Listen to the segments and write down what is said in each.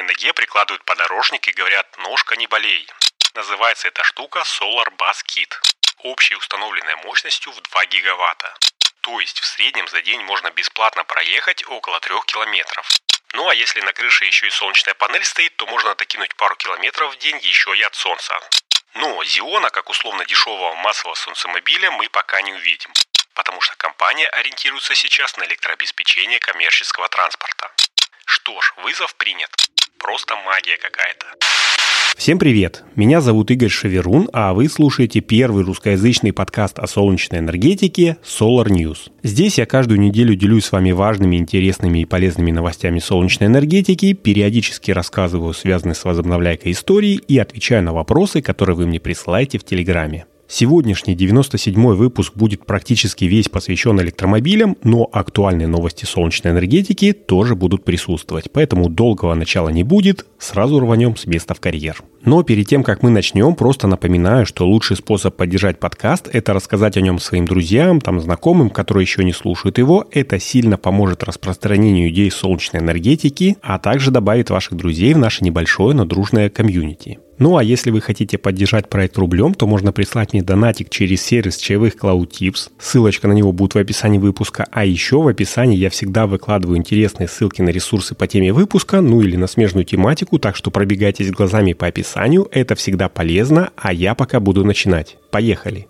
сломанной ноге прикладывают подорожник и говорят «ножка не болей». Называется эта штука Solar Bus Kit. Общей установленной мощностью в 2 гигаватта. То есть в среднем за день можно бесплатно проехать около 3 километров. Ну а если на крыше еще и солнечная панель стоит, то можно докинуть пару километров в день еще и от солнца. Но Зиона, как условно дешевого массового солнцемобиля, мы пока не увидим. Потому что компания ориентируется сейчас на электрообеспечение коммерческого транспорта. Что ж, вызов принят. Просто магия какая-то. Всем привет! Меня зовут Игорь Шеверун, а вы слушаете первый русскоязычный подкаст о солнечной энергетике Solar News. Здесь я каждую неделю делюсь с вами важными, интересными и полезными новостями солнечной энергетики, периодически рассказываю связанные с возобновляйкой истории и отвечаю на вопросы, которые вы мне присылаете в Телеграме. Сегодняшний 97-й выпуск будет практически весь посвящен электромобилям, но актуальные новости солнечной энергетики тоже будут присутствовать, поэтому долгого начала не будет, сразу рванем с места в карьер. Но перед тем, как мы начнем, просто напоминаю, что лучший способ поддержать подкаст – это рассказать о нем своим друзьям, там, знакомым, которые еще не слушают его. Это сильно поможет распространению идей солнечной энергетики, а также добавит ваших друзей в наше небольшое, но дружное комьюнити. Ну а если вы хотите поддержать проект рублем, то можно прислать мне донатик через сервис чаевых CloudTips. Ссылочка на него будет в описании выпуска. А еще в описании я всегда выкладываю интересные ссылки на ресурсы по теме выпуска, ну или на смежную тематику, так что пробегайтесь глазами по описанию, это всегда полезно, а я пока буду начинать. Поехали!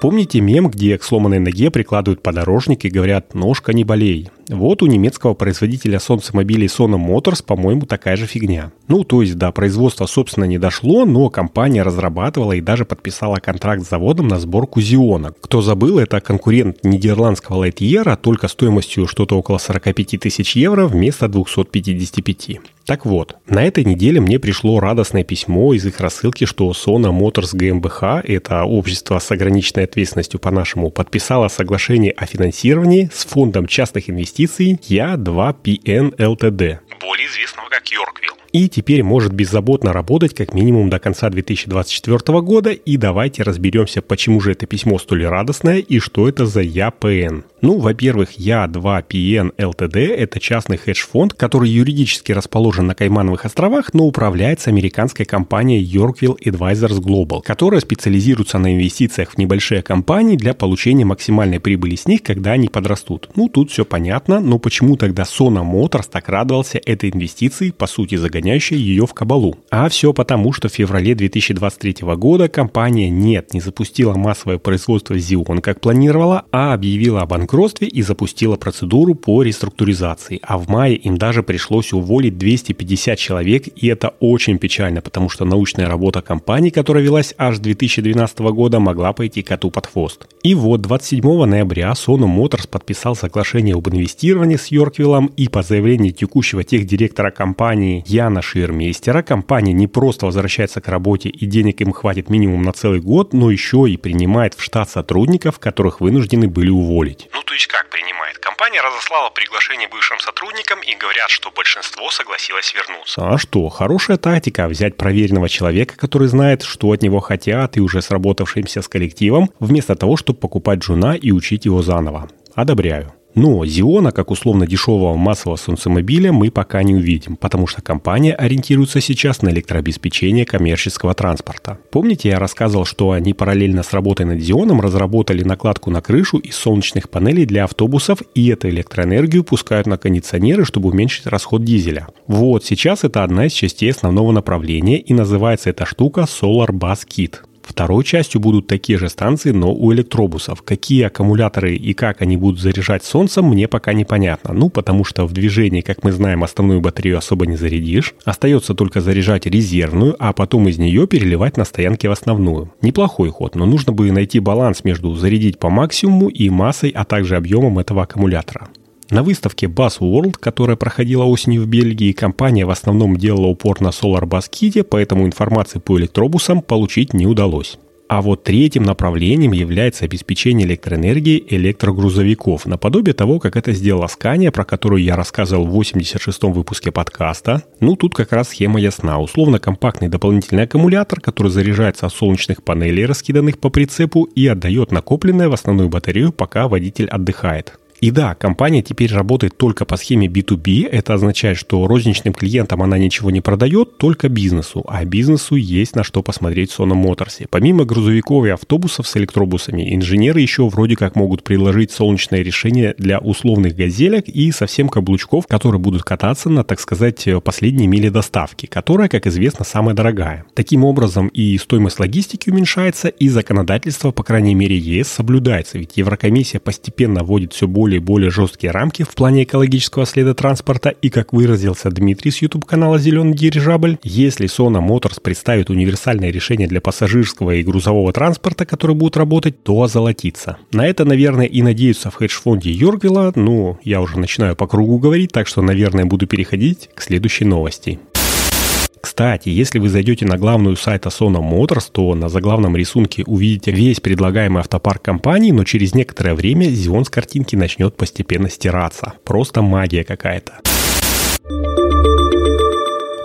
Помните мем, где к сломанной ноге прикладывают подорожник и говорят «ножка не болей»? Вот у немецкого производителя солнцемобилей Sono Motors, по-моему, такая же фигня. Ну, то есть до производства, собственно, не дошло, но компания разрабатывала и даже подписала контракт с заводом на сборку Зиона. Кто забыл, это конкурент нидерландского Lightyear, только стоимостью что-то около 45 тысяч евро вместо 255. Так вот, на этой неделе мне пришло радостное письмо из их рассылки, что Sono Motors GmbH, это общество с ограниченной ответственностью по-нашему, подписало соглашение о финансировании с фондом частных инвестиций инвестиций Я2PN Ltd. Более известного как Йорквилл. И теперь может беззаботно работать как минимум до конца 2024 года. И давайте разберемся, почему же это письмо столь радостное и что это за ЯПН. Ну, во-первых, Я2PN Ltd – это частный хедж-фонд, который юридически расположен на Каймановых островах, но управляется американской компанией Yorkville Advisors Global, которая специализируется на инвестициях в небольшие компании для получения максимальной прибыли с них, когда они подрастут. Ну, тут все понятно, но почему тогда Sona Motors так радовался этой инвестиции, по сути загоняющей ее в кабалу? А все потому, что в феврале 2023 года компания нет, не запустила массовое производство Xeon, как планировала, а объявила о банкротстве банкротстве и запустила процедуру по реструктуризации. А в мае им даже пришлось уволить 250 человек, и это очень печально, потому что научная работа компании, которая велась аж с 2012 года, могла пойти коту под хвост. И вот 27 ноября Sono Motors подписал соглашение об инвестировании с Йорквиллом, и по заявлению текущего техдиректора компании Яна Ширмейстера, компания не просто возвращается к работе и денег им хватит минимум на целый год, но еще и принимает в штат сотрудников, которых вынуждены были уволить. Ну, то есть как принимает? Компания разослала приглашение бывшим сотрудникам и говорят, что большинство согласилось вернуться. А что, хорошая тактика взять проверенного человека, который знает, что от него хотят, и уже сработавшимся с коллективом, вместо того, чтобы покупать джуна и учить его заново. Одобряю. Но Зиона, как условно дешевого массового солнцемобиля, мы пока не увидим, потому что компания ориентируется сейчас на электрообеспечение коммерческого транспорта. Помните, я рассказывал, что они параллельно с работой над Зионом разработали накладку на крышу из солнечных панелей для автобусов, и эту электроэнергию пускают на кондиционеры, чтобы уменьшить расход дизеля. Вот, сейчас это одна из частей основного направления, и называется эта штука Solar Bus Kit. Второй частью будут такие же станции, но у электробусов. Какие аккумуляторы и как они будут заряжать солнцем, мне пока непонятно. Ну, потому что в движении, как мы знаем, основную батарею особо не зарядишь. Остается только заряжать резервную, а потом из нее переливать на стоянке в основную. Неплохой ход, но нужно бы найти баланс между зарядить по максимуму и массой, а также объемом этого аккумулятора. На выставке Bus World, которая проходила осенью в Бельгии, компания в основном делала упор на Solar Bus Kit, поэтому информации по электробусам получить не удалось. А вот третьим направлением является обеспечение электроэнергией электрогрузовиков, наподобие того, как это сделала Scania, про которую я рассказывал в 86-м выпуске подкаста. Ну, тут как раз схема ясна. Условно компактный дополнительный аккумулятор, который заряжается от солнечных панелей, раскиданных по прицепу, и отдает накопленное в основную батарею, пока водитель отдыхает. И да, компания теперь работает только по схеме B2B. Это означает, что розничным клиентам она ничего не продает, только бизнесу. А бизнесу есть на что посмотреть в Sono Motors. Помимо грузовиков и автобусов с электробусами, инженеры еще вроде как могут предложить солнечное решение для условных газелек и совсем каблучков, которые будут кататься на, так сказать, последней миле доставки, которая, как известно, самая дорогая. Таким образом и стоимость логистики уменьшается, и законодательство, по крайней мере, ЕС соблюдается, ведь Еврокомиссия постепенно вводит все более и более жесткие рамки в плане экологического следа транспорта, и, как выразился Дмитрий с YouTube-канала «Зеленый дирижабль», если Sona Motors представит универсальное решение для пассажирского и грузового транспорта, который будет работать, то озолотится. На это, наверное, и надеются в хедж-фонде Йоргвилла, ну, я уже начинаю по кругу говорить, так что, наверное, буду переходить к следующей новости. Кстати, если вы зайдете на главную сайт Sona Motors, то на заглавном рисунке увидите весь предлагаемый автопарк компании, но через некоторое время Xeon с картинки начнет постепенно стираться. Просто магия какая-то.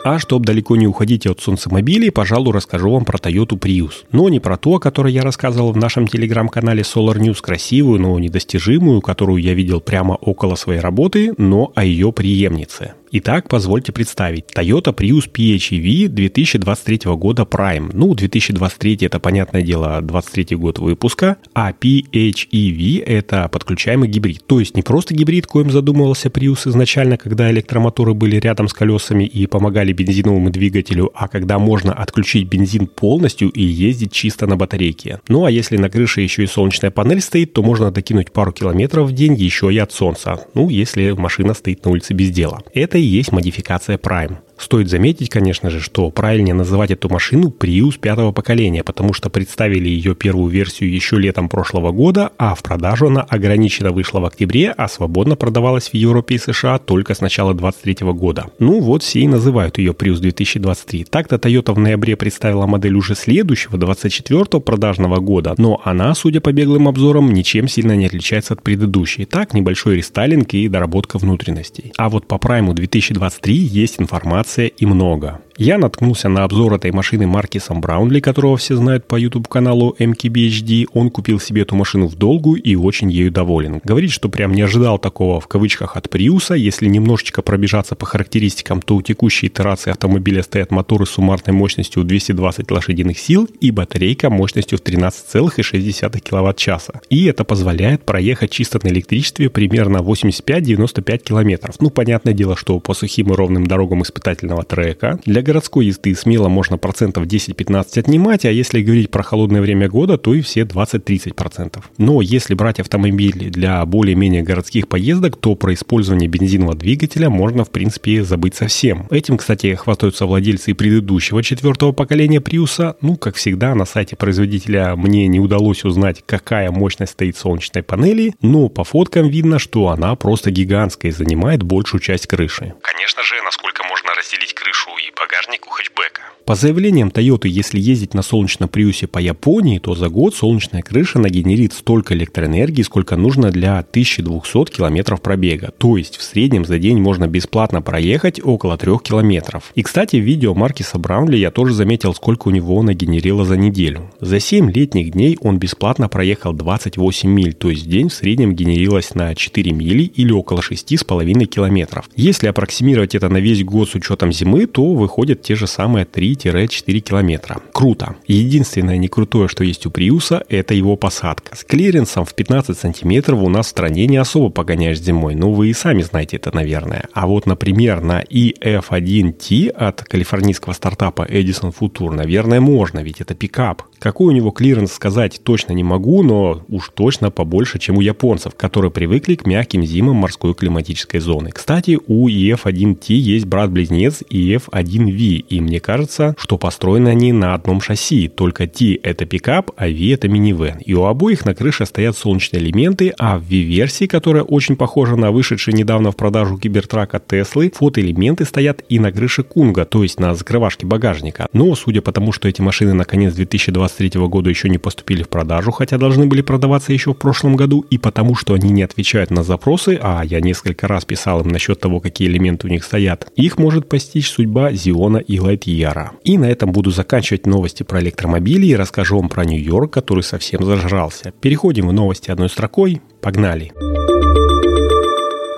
А чтобы далеко не уходить от солнцемобилей, пожалуй, расскажу вам про Toyota Prius. Но не про то, о которой я рассказывал в нашем телеграм-канале Solar News, красивую, но недостижимую, которую я видел прямо около своей работы, но о ее преемнице. Итак, позвольте представить. Toyota Prius PHEV 2023 года Prime. Ну, 2023 это, понятное дело, 23 год выпуска, а PHEV это подключаемый гибрид. То есть не просто гибрид, коим задумывался Prius изначально, когда электромоторы были рядом с колесами и помогали бензиновому двигателю, а когда можно отключить бензин полностью и ездить чисто на батарейке. Ну, а если на крыше еще и солнечная панель стоит, то можно докинуть пару километров в день еще и от солнца. Ну, если машина стоит на улице без дела. Это это и есть модификация Prime. Стоит заметить, конечно же, что правильнее называть эту машину Prius пятого поколения, потому что представили ее первую версию еще летом прошлого года, а в продажу она ограниченно вышла в октябре, а свободно продавалась в Европе и США только с начала 2023 года. Ну вот все и называют ее Prius 2023. Так-то Toyota в ноябре представила модель уже следующего, 24 продажного года, но она, судя по беглым обзорам, ничем сильно не отличается от предыдущей. Так, небольшой рестайлинг и доработка внутренностей. А вот по Prime 2023 есть информация информация и много. Я наткнулся на обзор этой машины Маркисом Браунли, которого все знают по YouTube-каналу MKBHD. Он купил себе эту машину в долгую и очень ею доволен. Говорит, что прям не ожидал такого в кавычках от Приуса. Если немножечко пробежаться по характеристикам, то у текущей итерации автомобиля стоят моторы с суммарной мощностью 220 лошадиных сил и батарейка мощностью в 13,6 кВт-часа. И это позволяет проехать чисто на электричестве примерно 85-95 км. Ну, понятное дело, что по сухим и ровным дорогам испытательного трека для городской езды смело можно процентов 10-15 отнимать, а если говорить про холодное время года, то и все 20-30%. Но если брать автомобиль для более-менее городских поездок, то про использование бензинового двигателя можно в принципе забыть совсем. Этим, кстати, хвастаются владельцы предыдущего четвертого поколения Приуса. Ну, как всегда, на сайте производителя мне не удалось узнать, какая мощность стоит солнечной панели, но по фоткам видно, что она просто гигантская и занимает большую часть крыши. Конечно же, насколько можно разделить крышу и багажник у хэтчбека. По заявлениям Toyota, если ездить на солнечном Приусе по Японии, то за год солнечная крыша нагенерит столько электроэнергии, сколько нужно для 1200 километров пробега. То есть в среднем за день можно бесплатно проехать около 3 километров. И, кстати, в видео Маркиса Браунли я тоже заметил, сколько у него нагенерило за неделю. За 7 летних дней он бесплатно проехал 28 миль, то есть в день в среднем генерилось на 4 мили или около 6,5 километров. Если аппроксимировать это на весь год с учетом зимы, то выходят те же самые 3 3-4 километра. Круто. Единственное не крутое, что есть у Приуса, это его посадка. С клиренсом в 15 сантиметров у нас в стране не особо погоняешь зимой, ну вы и сами знаете это, наверное. А вот, например, на EF1T от калифорнийского стартапа Edison Future, наверное, можно, ведь это пикап. Какой у него клиренс сказать точно не могу, но уж точно побольше, чем у японцев, которые привыкли к мягким зимам морской климатической зоны. Кстати, у EF1T есть брат-близнец EF1V, и мне кажется, что построены они на одном шасси, только T это пикап, а V это минивэн. И у обоих на крыше стоят солнечные элементы, а в V-версии, которая очень похожа на вышедший недавно в продажу кибертрака Теслы, фотоэлементы стоят и на крыше Кунга, то есть на закрывашке багажника. Но, судя по тому, что эти машины на конец 2023 года еще не поступили в продажу, хотя должны были продаваться еще в прошлом году, и потому, что они не отвечают на запросы, а я несколько раз писал им насчет того, какие элементы у них стоят, их может постичь судьба Зиона и Лайтьяра. И на этом буду заканчивать новости про электромобили и расскажу вам про Нью-Йорк, который совсем зажрался. Переходим в новости одной строкой. Погнали! Погнали!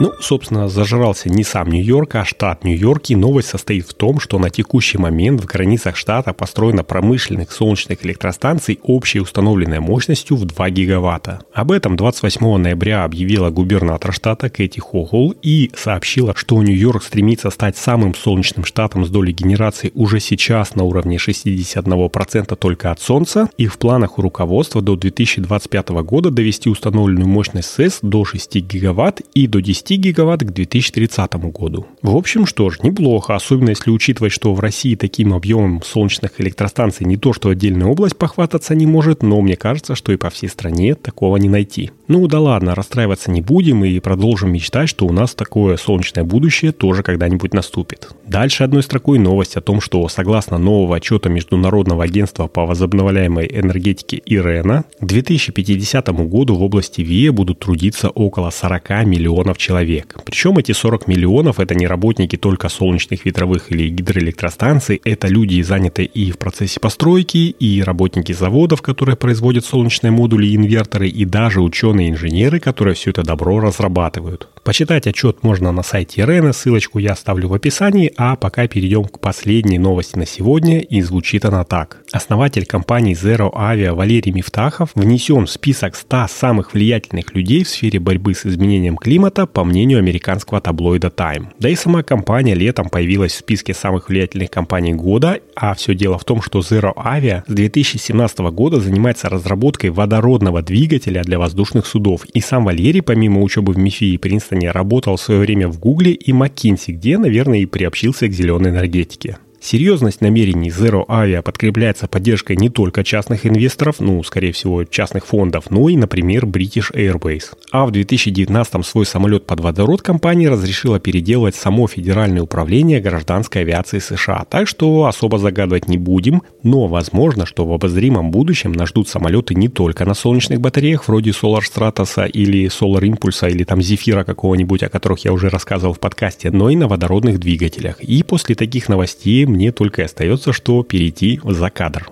Ну, собственно, зажрался не сам Нью-Йорк, а штат Нью-Йорк, и новость состоит в том, что на текущий момент в границах штата построено промышленных солнечных электростанций общей установленной мощностью в 2 гигаватта. Об этом 28 ноября объявила губернатор штата Кэти Хохол и сообщила, что Нью-Йорк стремится стать самым солнечным штатом с долей генерации уже сейчас на уровне 61% только от солнца, и в планах у руководства до 2025 года довести установленную мощность СЭС до 6 гигаватт и до 10 10 гигаватт к 2030 году. В общем, что ж, неплохо, особенно если учитывать, что в России таким объемом солнечных электростанций не то, что отдельная область похвастаться не может, но мне кажется, что и по всей стране такого не найти. Ну да ладно, расстраиваться не будем и продолжим мечтать, что у нас такое солнечное будущее тоже когда-нибудь наступит. Дальше одной строкой новость о том, что согласно нового отчета Международного агентства по возобновляемой энергетике ИРЕНА, к 2050 году в области ВИЭ будут трудиться около 40 миллионов человек человек. Причем эти 40 миллионов – это не работники только солнечных, ветровых или гидроэлектростанций, это люди, занятые и в процессе постройки, и работники заводов, которые производят солнечные модули и инверторы, и даже ученые-инженеры, которые все это добро разрабатывают. Почитать отчет можно на сайте Рена, ссылочку я оставлю в описании, а пока перейдем к последней новости на сегодня, и звучит она так. Основатель компании Zero Avia Валерий Мифтахов внесен в список 100 самых влиятельных людей в сфере борьбы с изменением климата по мнению американского таблоида Time. Да и сама компания летом появилась в списке самых влиятельных компаний года, а все дело в том, что Zero Avia с 2017 года занимается разработкой водородного двигателя для воздушных судов. И сам Валерий, помимо учебы в МИФИ и Принстоне, работал в свое время в Гугле и McKinsey, где, наверное, и приобщился к зеленой энергетике. Серьезность намерений Zero Avia подкрепляется поддержкой не только частных инвесторов, ну, скорее всего, частных фондов, но и, например, British Airways. А в 2019 свой самолет под водород компания разрешила переделывать само Федеральное управление гражданской авиации США, так что особо загадывать не будем, но возможно, что в обозримом будущем нас ждут самолеты не только на солнечных батареях вроде Solar Stratos или Solar Impulse или там Зефира какого-нибудь, о которых я уже рассказывал в подкасте, но и на водородных двигателях. И после таких новостей мне только и остается, что перейти в закадр.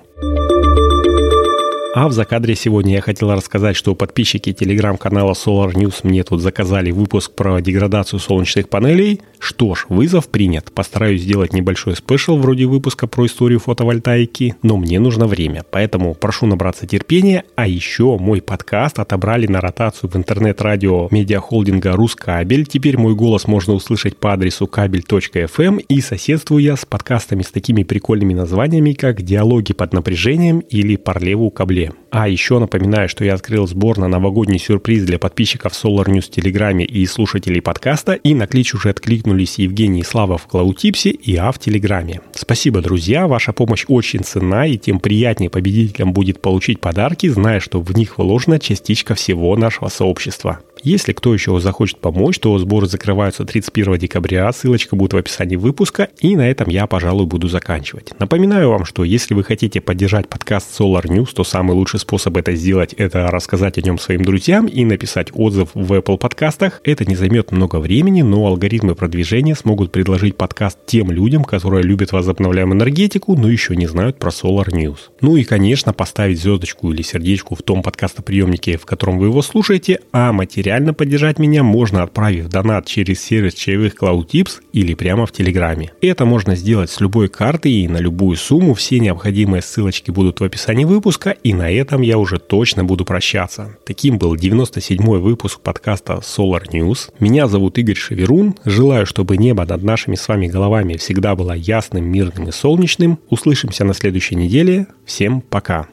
А в закадре сегодня я хотел рассказать, что подписчики телеграм-канала Solar News мне тут заказали выпуск про деградацию солнечных панелей. Что ж, вызов принят. Постараюсь сделать небольшой спешл вроде выпуска про историю фотовольтайки, но мне нужно время, поэтому прошу набраться терпения. А еще мой подкаст отобрали на ротацию в интернет-радио медиахолдинга «Рускабель». Теперь мой голос можно услышать по адресу кабель.фм и соседствую я с подкастами с такими прикольными названиями, как «Диалоги под напряжением» или «Парлеву кабле». А еще напоминаю, что я открыл сбор на новогодний сюрприз для подписчиков Solar News в Телеграме и слушателей подкаста, и на клич уже откликнулись Евгений и Слава в Клаутипсе и А в Телеграме. Спасибо, друзья, ваша помощь очень ценна, и тем приятнее победителям будет получить подарки, зная, что в них вложена частичка всего нашего сообщества. Если кто еще захочет помочь, то сборы закрываются 31 декабря, ссылочка будет в описании выпуска, и на этом я, пожалуй, буду заканчивать. Напоминаю вам, что если вы хотите поддержать подкаст Solar News, то самый лучший способ это сделать – это рассказать о нем своим друзьям и написать отзыв в Apple подкастах. Это не займет много времени, но алгоритмы продвижения смогут предложить подкаст тем людям, которые любят возобновляемую энергетику, но еще не знают про Solar News. Ну и, конечно, поставить звездочку или сердечку в том подкастоприемнике, в котором вы его слушаете, а материал Материально поддержать меня можно, отправив донат через сервис чаевых CloudTips или прямо в Телеграме. Это можно сделать с любой карты и на любую сумму. Все необходимые ссылочки будут в описании выпуска, и на этом я уже точно буду прощаться. Таким был 97-й выпуск подкаста Solar News. Меня зовут Игорь Шеверун. Желаю, чтобы небо над нашими с вами головами всегда было ясным, мирным и солнечным. Услышимся на следующей неделе. Всем пока!